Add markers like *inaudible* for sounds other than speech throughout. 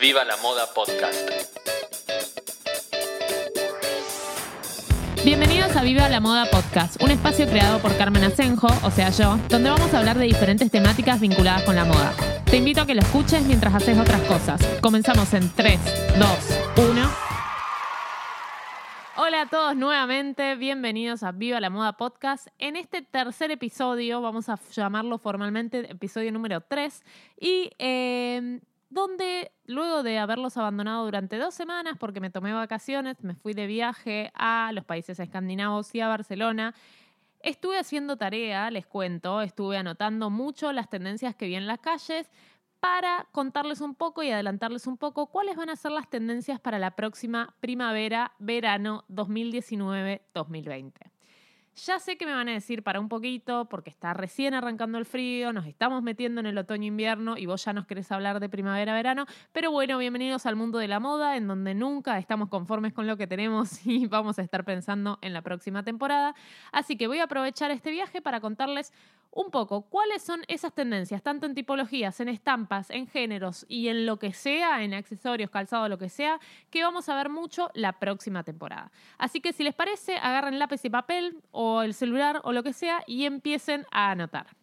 Viva la Moda Podcast. Bienvenidos a Viva la Moda Podcast, un espacio creado por Carmen Asenjo, o sea yo, donde vamos a hablar de diferentes temáticas vinculadas con la moda. Te invito a que lo escuches mientras haces otras cosas. Comenzamos en 3, 2, 1. Hola a todos nuevamente, bienvenidos a Viva la Moda Podcast. En este tercer episodio, vamos a llamarlo formalmente episodio número 3, y eh, donde luego de haberlos abandonado durante dos semanas porque me tomé vacaciones, me fui de viaje a los países escandinavos y a Barcelona, estuve haciendo tarea, les cuento, estuve anotando mucho las tendencias que vi en las calles para contarles un poco y adelantarles un poco cuáles van a ser las tendencias para la próxima primavera, verano 2019-2020. Ya sé que me van a decir para un poquito, porque está recién arrancando el frío, nos estamos metiendo en el otoño-invierno y vos ya nos querés hablar de primavera-verano, pero bueno, bienvenidos al mundo de la moda, en donde nunca estamos conformes con lo que tenemos *laughs* y vamos a estar pensando en la próxima temporada. Así que voy a aprovechar este viaje para contarles un poco cuáles son esas tendencias, tanto en tipologías, en estampas, en géneros y en lo que sea, en accesorios, calzado, lo que sea, que vamos a ver mucho la próxima temporada. Así que si les parece, agarren lápiz y papel o el celular o lo que sea y empiecen a anotar.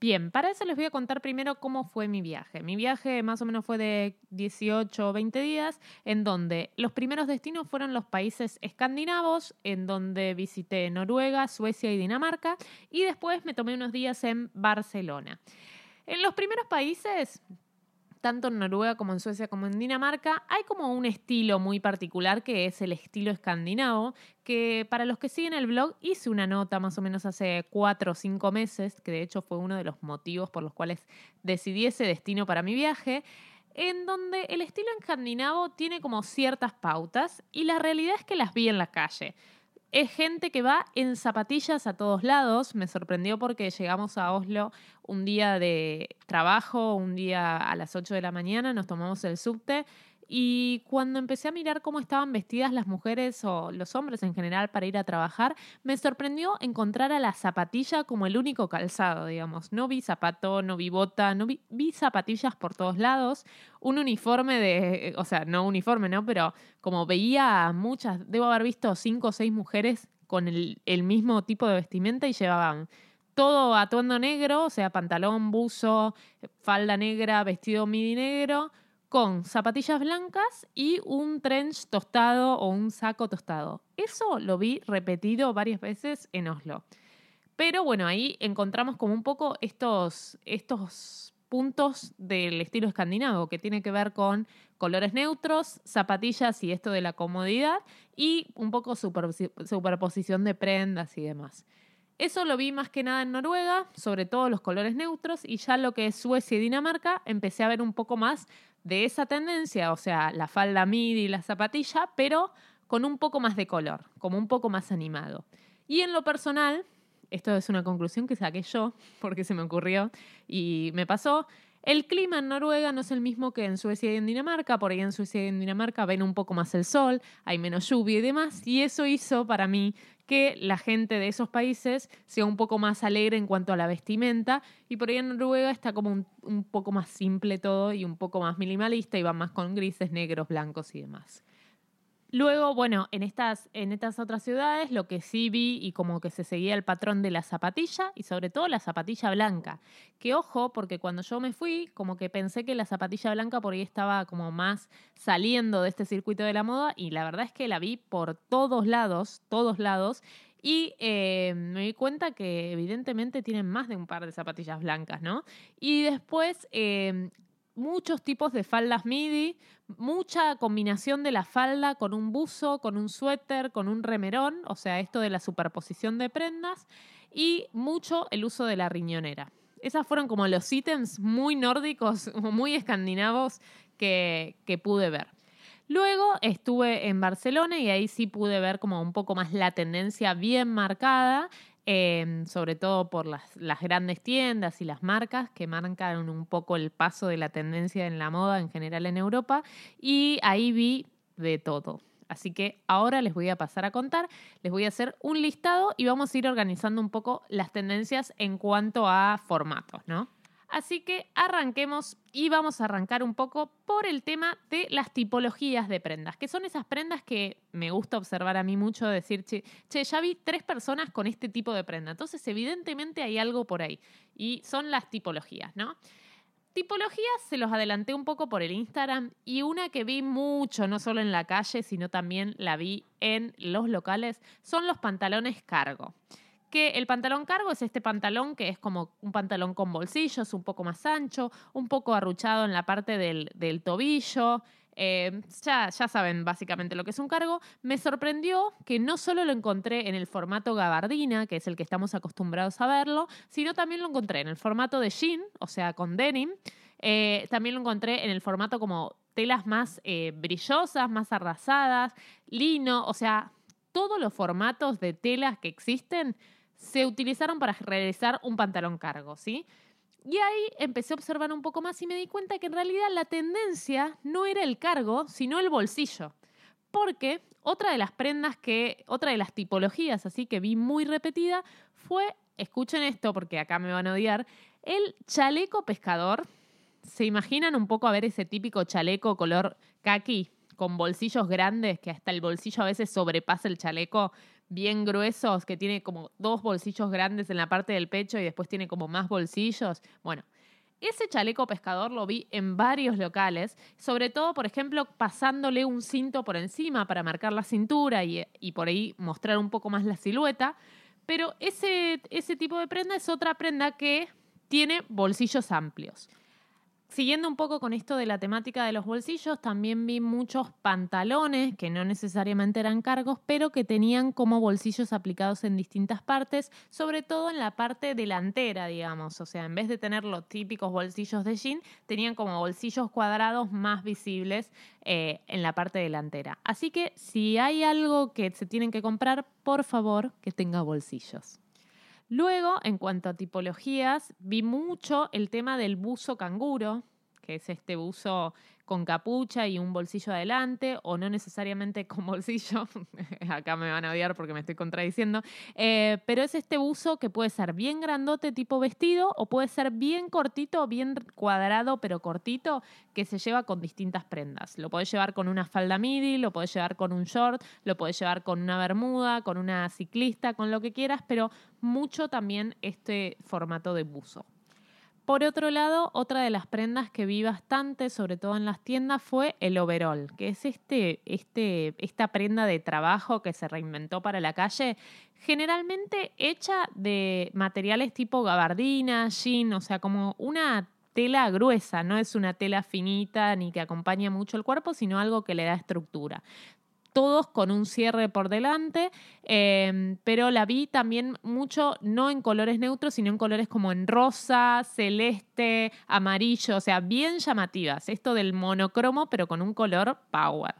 Bien, para eso les voy a contar primero cómo fue mi viaje. Mi viaje más o menos fue de 18 o 20 días, en donde los primeros destinos fueron los países escandinavos, en donde visité Noruega, Suecia y Dinamarca, y después me tomé unos días en Barcelona. En los primeros países tanto en Noruega como en Suecia como en Dinamarca, hay como un estilo muy particular que es el estilo escandinavo, que para los que siguen el blog hice una nota más o menos hace cuatro o cinco meses, que de hecho fue uno de los motivos por los cuales decidí ese destino para mi viaje, en donde el estilo escandinavo tiene como ciertas pautas y la realidad es que las vi en la calle. Es gente que va en zapatillas a todos lados. Me sorprendió porque llegamos a Oslo un día de trabajo, un día a las 8 de la mañana, nos tomamos el subte y cuando empecé a mirar cómo estaban vestidas las mujeres o los hombres en general para ir a trabajar, me sorprendió encontrar a la zapatilla como el único calzado, digamos. No vi zapato, no vi bota, no vi, zapatillas por todos lados, un uniforme de, o sea, no uniforme, ¿no? Pero como veía muchas, debo haber visto cinco o seis mujeres con el, el mismo tipo de vestimenta y llevaban todo atuendo negro, o sea, pantalón, buzo, falda negra, vestido midi negro, con zapatillas blancas y un trench tostado o un saco tostado. Eso lo vi repetido varias veces en Oslo. Pero bueno, ahí encontramos como un poco estos, estos puntos del estilo escandinavo, que tiene que ver con colores neutros, zapatillas y esto de la comodidad, y un poco superposición de prendas y demás. Eso lo vi más que nada en Noruega, sobre todo los colores neutros, y ya lo que es Suecia y Dinamarca, empecé a ver un poco más de esa tendencia, o sea, la falda midi y la zapatilla, pero con un poco más de color, como un poco más animado. Y en lo personal, esto es una conclusión que saqué yo, *laughs* porque se me ocurrió y me pasó, el clima en Noruega no es el mismo que en Suecia y en Dinamarca, por ahí en Suecia y en Dinamarca ven un poco más el sol, hay menos lluvia y demás, y eso hizo para mí que la gente de esos países sea un poco más alegre en cuanto a la vestimenta, y por ahí en Noruega está como un, poco más simple todo y un poco más minimalista y va más con grises, negros, blancos y demás. Luego, bueno, en estas, en estas otras ciudades lo que sí vi y como que se seguía el patrón de la zapatilla y sobre todo la zapatilla blanca. Que ojo, porque cuando yo me fui, como que pensé que la zapatilla blanca por ahí estaba como más saliendo de este circuito de la moda y la verdad es que la vi por todos lados, todos lados. Y eh, me di cuenta que evidentemente tienen más de un par de zapatillas blancas, ¿no? Y después eh, muchos tipos de faldas midi, mucha combinación de la falda con un buzo, con un suéter, con un remerón, o sea, esto de la superposición de prendas, y mucho el uso de la riñonera. Esas fueron como los ítems muy nórdicos, *laughs* muy escandinavos que, que pude ver. Luego estuve en Barcelona y ahí sí pude ver como un poco más la tendencia bien marcada, eh, sobre todo por las, las, grandes tiendas y las marcas que marcan un poco el paso de la tendencia en la moda en general en Europa. Y ahí vi de todo. Así que ahora les voy a pasar a contar, les voy a hacer un listado y vamos a ir organizando un poco las tendencias en cuanto a formatos, ¿no? Así que arranquemos y vamos a arrancar un poco por el tema de las tipologías de prendas, que son esas prendas que me gusta observar a mí mucho, decir, che, che, ya vi tres personas con este tipo de prenda, entonces evidentemente hay algo por ahí y son las tipologías, ¿no? Tipologías se los adelanté un poco por el Instagram y una que vi mucho, no solo en la calle, sino también la vi en los locales, son los pantalones cargo que el pantalón cargo es este pantalón que es como un pantalón con bolsillos, un poco más ancho, un poco arruchado en la parte del, tobillo. Eh, ya, ya saben básicamente lo que es un cargo. Me sorprendió que no solo lo encontré en el formato gabardina, que es el que estamos acostumbrados a verlo, sino también lo encontré en el formato de jean, o sea, con denim. Eh, también lo encontré en el formato como telas más eh, brillosas, más arrasadas, lino, o sea, todos los formatos de telas que existen se utilizaron para realizar un pantalón cargo, ¿sí? Y ahí empecé a observar un poco más y me di cuenta que en realidad la tendencia no era el cargo, sino el bolsillo. Porque otra de las prendas que, otra de las tipologías así que vi muy repetida fue, escuchen esto porque acá me van a odiar, el chaleco pescador. ¿Se imaginan un poco a ver ese típico chaleco color kaki con bolsillos grandes que hasta el bolsillo a veces sobrepasa el chaleco? Bien gruesos, que tiene como dos bolsillos grandes en la parte del pecho y después tiene como más bolsillos. Bueno, ese chaleco pescador lo vi en varios locales, sobre todo, por ejemplo, pasándole un cinto por encima para marcar la cintura y, por ahí mostrar un poco más la silueta. Pero ese, ese tipo de prenda es otra prenda que tiene bolsillos amplios. Siguiendo un poco con esto de la temática de los bolsillos, también vi muchos pantalones que no necesariamente eran cargos, pero que tenían como bolsillos aplicados en distintas partes, sobre todo en la parte delantera, digamos. O sea, en vez de tener los típicos bolsillos de jean, tenían como bolsillos cuadrados más visibles eh, en la parte delantera. Así que si hay algo que se tienen que comprar, por favor, que tenga bolsillos. Luego, en cuanto a tipologías, vi mucho el tema del buzo canguro, que es este buzo con capucha y un bolsillo adelante, o no necesariamente con *laughs* bolsillo, acá me van a odiar porque me estoy contradiciendo, eh, pero es este buzo que puede ser bien grandote tipo vestido o puede ser bien cortito, bien cuadrado pero cortito, que se lleva con distintas prendas. Lo puedes llevar con una falda midi, lo puedes llevar con un short, lo puedes llevar con una bermuda, con una ciclista, con lo que quieras, pero mucho también este formato de buzo. Por otro lado, otra de las prendas que vi bastante, sobre todo en las tiendas, fue el overall, que es este, este, esta prenda de trabajo que se reinventó para la calle, generalmente hecha de materiales tipo gabardina, jean, o sea, como una tela gruesa, no es una tela finita ni que acompaña mucho el cuerpo, sino algo que le da estructura todos con un cierre por delante, em, pero la vi también mucho, no en colores neutros, sino en colores como en rosa, celeste, amarillo, o sea, bien llamativas. Esto del monocromo, pero con un color power.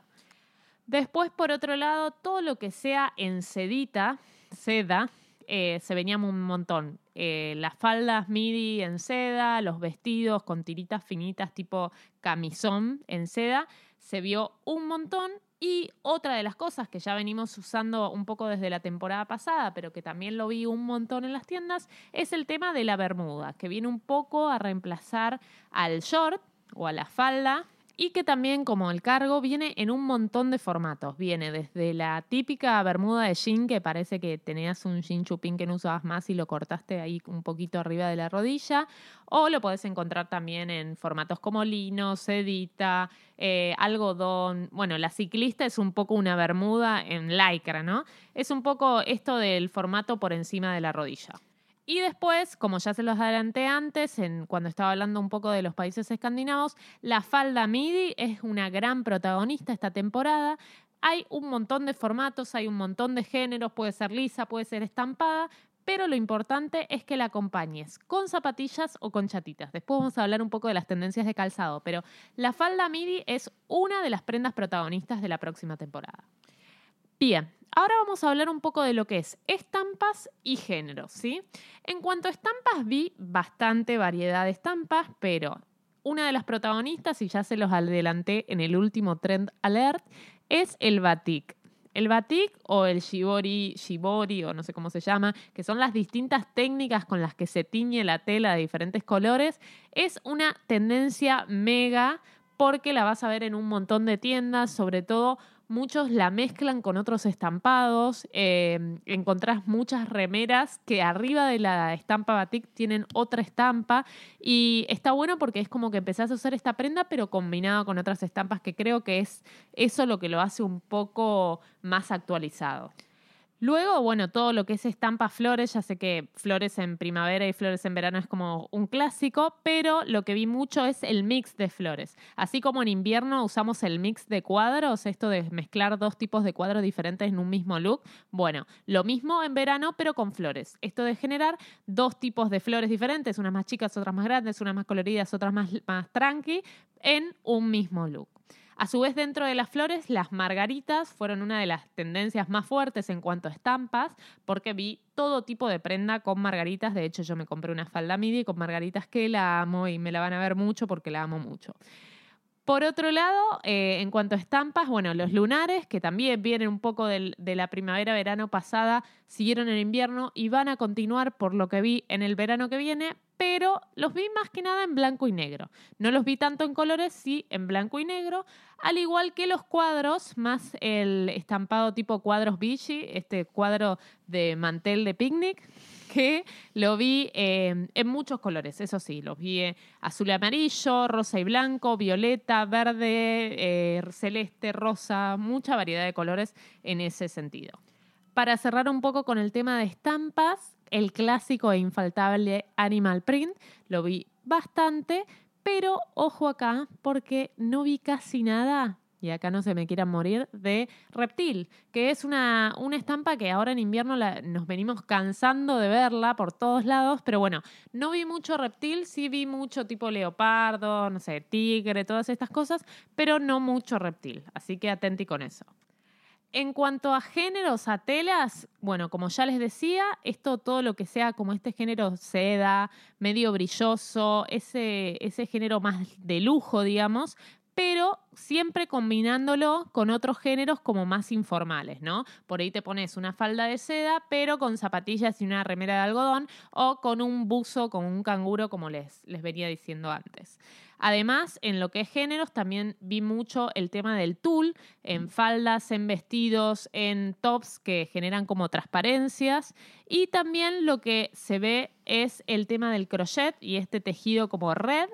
Después, por otro lado, todo lo que sea en sedita, seda, eh, se venía un montón. Eh, las faldas midi en seda, los vestidos con tiritas finitas tipo camisón en seda, se vio un montón y otra de las cosas que ya venimos usando un poco desde la temporada pasada, pero que también lo vi un montón en las tiendas, es el tema de la bermuda, que viene un poco a reemplazar al short o a la falda y que también como el cargo viene en un montón de formatos. Viene desde la típica bermuda de jean que parece que tenías un jean chupín que no usabas más y lo cortaste ahí un poquito arriba de la rodilla, o lo podés encontrar también en formatos como lino, sedita, eh, algodón. Bueno, la ciclista es un poco una bermuda en lycra, ¿no? Es un poco esto del formato por encima de la rodilla. Y después, como ya se los adelanté antes, cuando estaba hablando un poco de los países escandinavos, la falda MIDI es una gran protagonista esta temporada. Hay un montón de formatos, hay un montón de géneros, puede ser lisa, puede ser estampada, pero lo importante es que la acompañes con zapatillas o con chatitas. Después vamos a hablar un poco de las tendencias de calzado, pero la falda midi es una de las prendas protagonistas de la próxima temporada. Bien, ahora vamos a hablar un poco de lo que es estampas y género, ¿sí? En cuanto a estampas, vi bastante variedad de estampas, pero una de las protagonistas, y ya se los adelanté en el último Trend Alert, es el batik. El batik o el shibori, shibori o no sé cómo se llama, que son las distintas técnicas con las que se tiñe la tela de diferentes colores, es una tendencia mega porque la vas a ver en un montón de tiendas, sobre todo muchos la mezclan con otros estampados. Eh, encontrás muchas remeras que arriba de la estampa batik tienen otra estampa. Y está bueno porque es como que empezás a usar esta prenda, pero combinado con otras estampas, que creo que es eso lo que lo hace un poco más actualizado. Luego, bueno, todo lo que es estampa flores, ya sé que flores en primavera y flores en verano es como un clásico, pero lo que vi mucho es el mix de flores. Así como en invierno usamos el mix de cuadros, esto de mezclar dos tipos de cuadros diferentes en un mismo look, bueno, lo mismo en verano, pero con flores. Esto de generar dos tipos de flores diferentes, unas más chicas, otras más grandes, unas más coloridas, otras más, más tranqui, en un mismo look. A su vez, dentro de las flores, las margaritas fueron una de las tendencias más fuertes en cuanto a estampas, porque vi todo tipo de prenda con margaritas. De hecho, yo me compré una falda midi con margaritas que la amo y me la van a ver mucho porque la amo mucho. Por otro lado, eh, en cuanto a estampas, bueno, los lunares, que también vienen un poco de la primavera-verano pasada, siguieron en invierno y van a continuar por lo que vi en el verano que viene, pero los vi más que nada en blanco y negro. No los vi tanto en colores, sí en blanco y negro, al igual que los cuadros, más el estampado tipo cuadros Vichy, este cuadro de mantel de picnic, que lo vi eh, en muchos colores, eso sí, los vi eh, azul y amarillo, rosa y blanco, violeta, verde, eh, celeste, rosa, mucha variedad de colores en ese sentido. Para cerrar un poco con el tema de estampas, el clásico e infaltable Animal Print, lo vi bastante, pero ojo acá porque no vi casi nada y acá no se me quieran morir, de Reptil, que es una, una estampa que ahora en invierno nos venimos cansando de verla por todos lados, pero bueno, no vi mucho Reptil, sí vi mucho tipo leopardo, no sé, tigre, todas estas cosas, pero no mucho Reptil, así que atenti con eso. En cuanto a géneros, a telas, bueno, como ya les decía, esto todo lo que sea como este género seda, medio brilloso, ese, ese género más de lujo, digamos, pero siempre combinándolo con otros géneros como más informales, ¿no? Por ahí te pones una falda de seda, pero con zapatillas y una remera de algodón, o con un buzo, con un canguro, como les, les venía diciendo antes. Además, en lo que es géneros, también vi mucho el tema del tul, en faldas, en vestidos, en tops que generan como transparencias. Y también lo que se ve es el tema del crochet y este tejido como red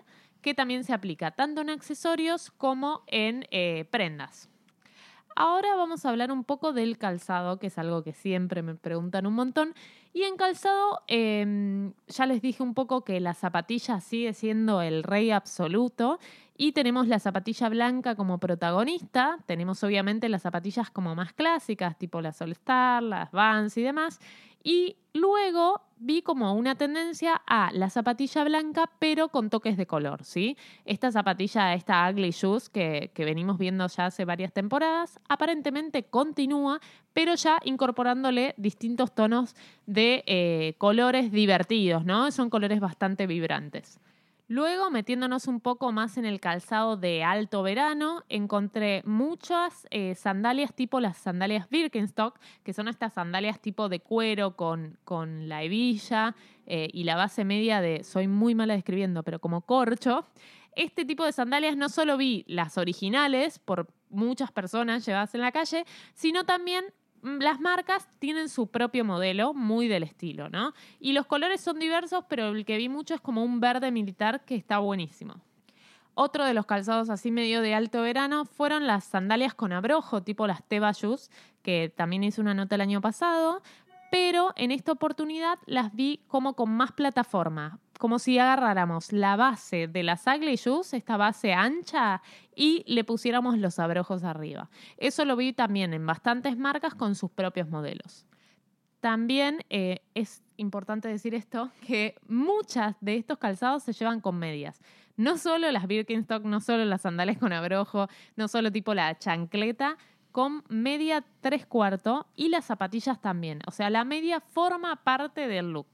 que también se aplica tanto en accesorios como en eh, prendas. Ahora vamos a hablar un poco del calzado, que es algo que siempre me preguntan un montón. Y en calzado, em, ya les dije un poco que la zapatilla sigue siendo el rey absoluto. Y tenemos la zapatilla blanca como protagonista. Tenemos obviamente las zapatillas como más clásicas, tipo las Star, las Vans y demás. Y luego vi como una tendencia a la zapatilla blanca, pero con toques de color, ¿sí? Esta zapatilla, esta Ugly Shoes que, venimos viendo ya hace varias temporadas, aparentemente continúa, pero ya incorporándole distintos tonos de eh, colores divertidos, ¿no? Son colores bastante vibrantes. Luego, metiéndonos un poco más en el calzado de alto verano, encontré muchas eh, sandalias tipo las sandalias Birkenstock, que son estas sandalias tipo de cuero con, con la hebilla eh, y la base media de, soy muy mala describiendo, pero como corcho. Este tipo de sandalias no solo vi las originales por muchas personas llevadas en la calle, sino también las marcas tienen su propio modelo, muy del estilo, ¿no? Y los colores son diversos, pero el que vi mucho es como un verde militar que está buenísimo. Otro de los calzados así medio de alto verano fueron las sandalias con abrojo, tipo las Teva Shoes, que también hice una nota el año pasado, pero en esta oportunidad las vi como con más plataforma, como si agarráramos la base de las ugly shoes, esta base ancha, y le pusiéramos los abrojos arriba. Eso lo vi también en bastantes marcas con sus propios modelos. también eh, es importante decir esto, que muchas de estos calzados se llevan con medias. No solo las Birkenstock, no solo las sandalias con abrojo, no solo tipo la chancleta, con media tres cuartos y las zapatillas también. O sea, la media forma parte del look.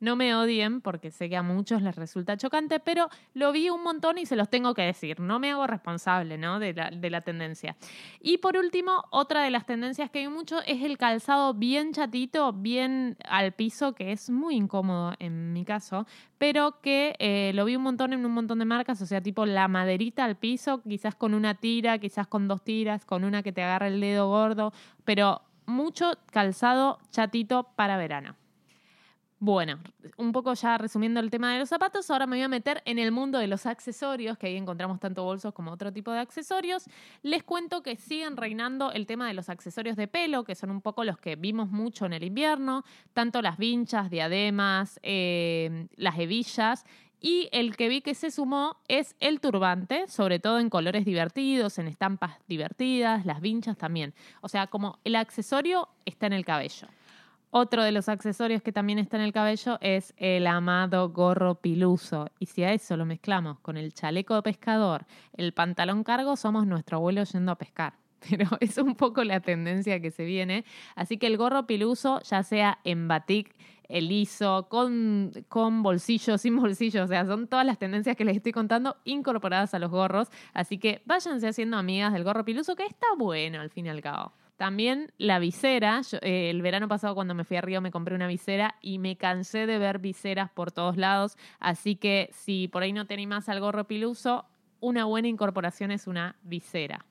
No me odien porque sé que a muchos les resulta chocante, pero lo vi un montón y se los tengo que decir. No me hago responsable ¿no? de, la, de la tendencia. Y por último, otra de las tendencias que hay mucho es el calzado bien chatito, bien al piso, que es muy incómodo en mi caso, pero que eh, lo vi un montón en un montón de marcas, o sea, tipo la maderita al piso, quizás con una tira, quizás con dos tiras, con una que te agarra el dedo gordo, pero mucho calzado chatito para verano. Bueno, un poco ya resumiendo el tema de los zapatos, ahora me voy a meter en el mundo de los accesorios, que ahí encontramos tanto bolsos como otro tipo de accesorios. Les cuento que siguen reinando el tema de los accesorios de pelo, que son un poco los que vimos mucho en el invierno, tanto las vinchas, diademas, eh, las hebillas. Y el que vi que se sumó es el turbante, sobre todo en colores divertidos, en estampas divertidas, las vinchas también. O sea, como el accesorio está en el cabello. Otro de los accesorios que también está en el cabello es el amado gorro piluso. Y si a eso lo mezclamos con el chaleco de pescador, el pantalón cargo, somos nuestro abuelo yendo a pescar. *laughs* Pero es un poco la tendencia que se viene. Así que el gorro piluso, ya sea en batik, el liso, con, con bolsillos, sin bolsillos, o sea, son todas las tendencias que les estoy contando incorporadas a los gorros. Así que váyanse haciendo amigas del gorro piluso, que está bueno al fin y al cabo. También la visera. Eh, el verano pasado cuando me fui a Río me compré una visera y me cansé de ver viseras por todos lados. Así que si por ahí no te más al gorro piluso, una buena incorporación es una visera.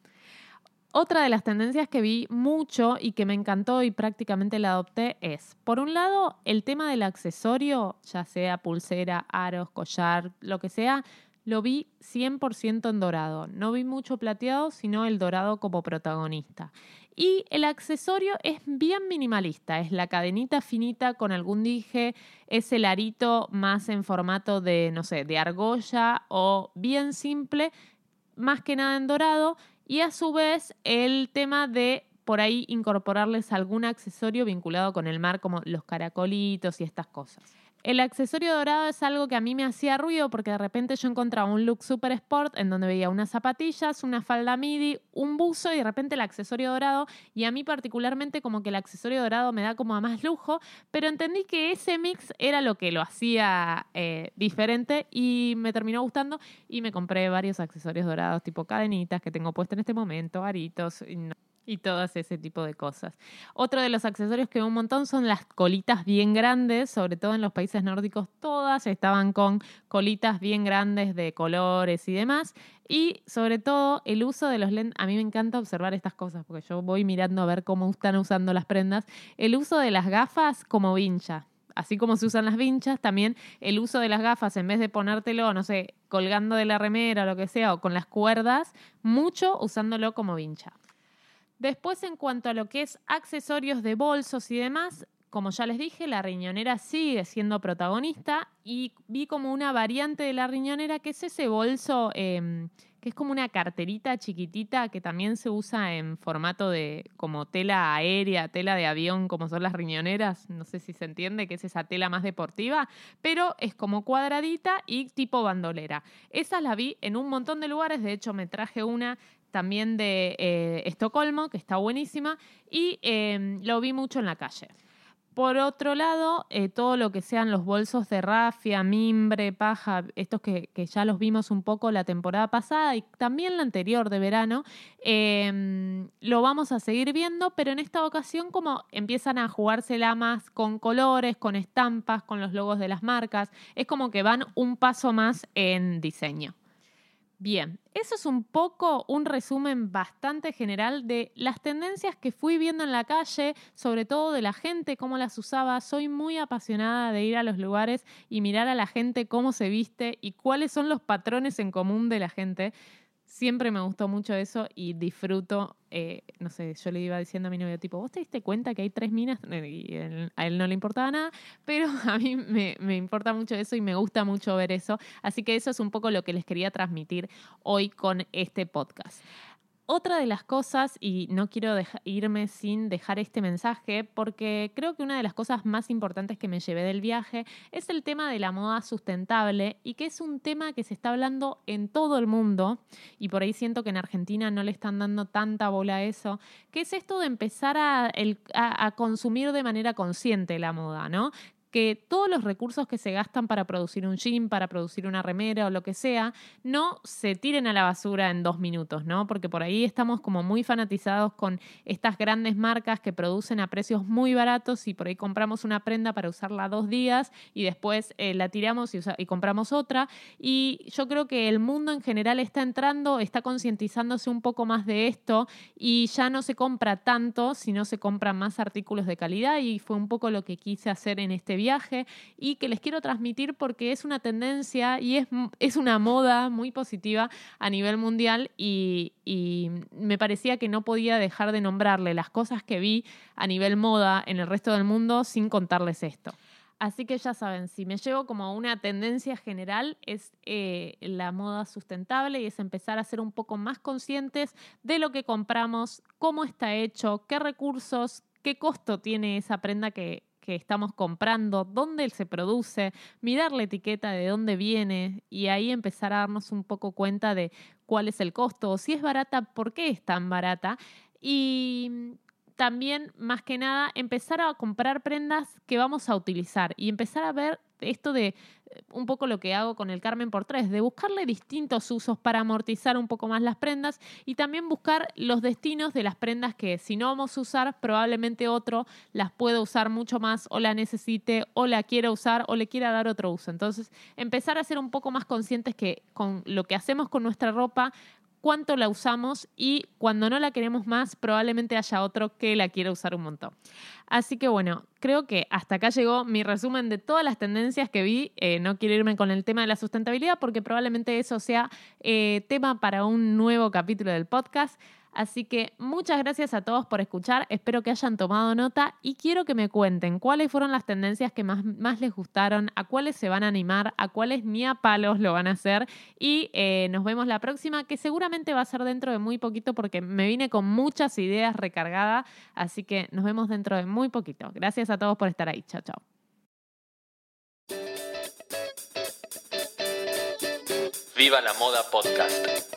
Otra de las tendencias que vi mucho y que me encantó y prácticamente la adopté es, por un lado, el tema del accesorio, ya sea pulsera, aros, collar, lo que sea, lo vi 100% en dorado. No vi mucho plateado, sino el dorado como protagonista. Y el accesorio es bien minimalista, es la cadenita finita con algún dije, es el arito más en formato de, no sé, de argolla o bien simple, más que nada en dorado, y a su vez el tema de por ahí incorporarles algún accesorio vinculado con el mar, como los caracolitos y estas cosas. El accesorio dorado es algo que a mí me hacía ruido porque de repente yo encontraba un look super sport en donde veía unas zapatillas, una falda midi, un buzo y de repente el accesorio dorado. Y a mí particularmente como que el accesorio dorado me da como a más lujo, pero entendí que ese mix era lo que lo hacía eh, diferente y me terminó gustando y me compré varios accesorios dorados tipo cadenitas que tengo puesto en este momento, aritos. Y y todas ese tipo de cosas. Otro de los accesorios que veo un montón son las colitas bien grandes, sobre todo en los países nórdicos, todas estaban con colitas bien grandes de colores y demás. Y sobre todo el uso de los lentes, a mí me encanta observar estas cosas, porque yo voy mirando a ver cómo están usando las prendas. El uso de las gafas como vincha. Así como se usan las vinchas, también el uso de las gafas, en vez de ponértelo, no sé, colgando de la remera o lo que sea, o con las cuerdas, mucho usándolo como vincha. Después, en cuanto a lo que es accesorios de bolsos y demás, como ya les dije, la riñonera sigue siendo protagonista y vi como una variante de la riñonera que es ese bolso em, que es como una carterita chiquitita que también se usa en formato de como tela aérea, tela de avión, como son las riñoneras. No sé si se entiende que es esa tela más deportiva, pero es como cuadradita y tipo bandolera. Esa la vi en un montón de lugares, de hecho me traje una también de eh, Estocolmo, que está buenísima, y em, lo vi mucho en la calle. Por otro lado, eh, todo lo que sean los bolsos de rafia, mimbre, paja, estos que, ya los vimos un poco la temporada pasada y también la anterior de verano, em, lo vamos a seguir viendo, pero en esta ocasión como empiezan a jugársela más con colores, con estampas, con los logos de las marcas, es como que van un paso más en diseño. Bien, eso es un poco un resumen bastante general de las tendencias que fui viendo en la calle, sobre todo de la gente, cómo las usaba. Soy muy apasionada de ir a los lugares y mirar a la gente cómo se viste y cuáles son los patrones en común de la gente siempre me gustó mucho eso y disfruto, eh, no sé, yo le iba diciendo a mi novio, tipo, ¿vos te diste cuenta que hay tres minas? Y a él no le importaba nada, pero *laughs* a mí me, me, importa mucho eso y me gusta mucho ver eso. Así que eso es un poco lo que les quería transmitir hoy con este podcast. Otra de las cosas, y no quiero irme sin dejar este mensaje, porque creo que una de las cosas más importantes que me llevé del viaje es el tema de la moda sustentable y que es un tema que se está hablando en todo el mundo, y por ahí siento que en Argentina no le están dando tanta bola a eso, que es esto de empezar a, a consumir de manera consciente la moda, ¿no? Que todos los recursos que se gastan para producir un jean, para producir una remera o lo que sea, no se tiren a la basura en dos minutos, ¿no? Porque por ahí estamos como muy fanatizados con estas grandes marcas que producen a precios muy baratos y por ahí compramos una prenda para usarla dos días y después eh, la tiramos y, y compramos otra. Y yo creo que el mundo en general está entrando, está concientizándose un poco más de esto y ya no se compra tanto, sino se compran más artículos de calidad y fue un poco lo que quise hacer en este viaje y que les quiero transmitir porque es una tendencia y es, es una moda muy positiva a nivel mundial y, me parecía que no podía dejar de nombrarle las cosas que vi a nivel moda en el resto del mundo sin contarles esto. Así que ya saben, si me llevo como una tendencia general es eh, la moda sustentable y es empezar a ser un poco más conscientes de lo que compramos, cómo está hecho, qué recursos, qué costo tiene esa prenda que, que estamos comprando, dónde se produce, mirar la etiqueta de dónde viene y ahí empezar a darnos un poco cuenta de cuál es el costo si es barata, por qué es tan barata. Y también, más que nada, empezar a comprar prendas que vamos a utilizar y empezar a ver esto de eh, un poco lo que hago con el Carmen por tres, de buscarle distintos usos para amortizar un poco más las prendas y también buscar los destinos de las prendas que si no vamos a usar, probablemente otro las pueda usar mucho más o la necesite o la quiera usar o le quiera dar otro uso. Entonces, empezar a ser un poco más conscientes que con lo que hacemos con nuestra ropa cuánto la usamos y cuando no la queremos más, probablemente haya otro que la quiera usar un montón. Así que bueno, creo que hasta acá llegó mi resumen de todas las tendencias que vi. Eh, no quiero irme con el tema de la sustentabilidad porque probablemente eso sea eh, tema para un nuevo capítulo del podcast. Así que muchas gracias a todos por escuchar, espero que hayan tomado nota y quiero que me cuenten cuáles fueron las tendencias que más, les gustaron, a cuáles se van a animar, a cuáles ni a palos lo van a hacer y eh, nos vemos la próxima que seguramente va a ser dentro de muy poquito porque me vine con muchas ideas recargadas, así que nos vemos dentro de muy poquito. Gracias a todos por estar ahí, chao chao. Viva la Moda Podcast.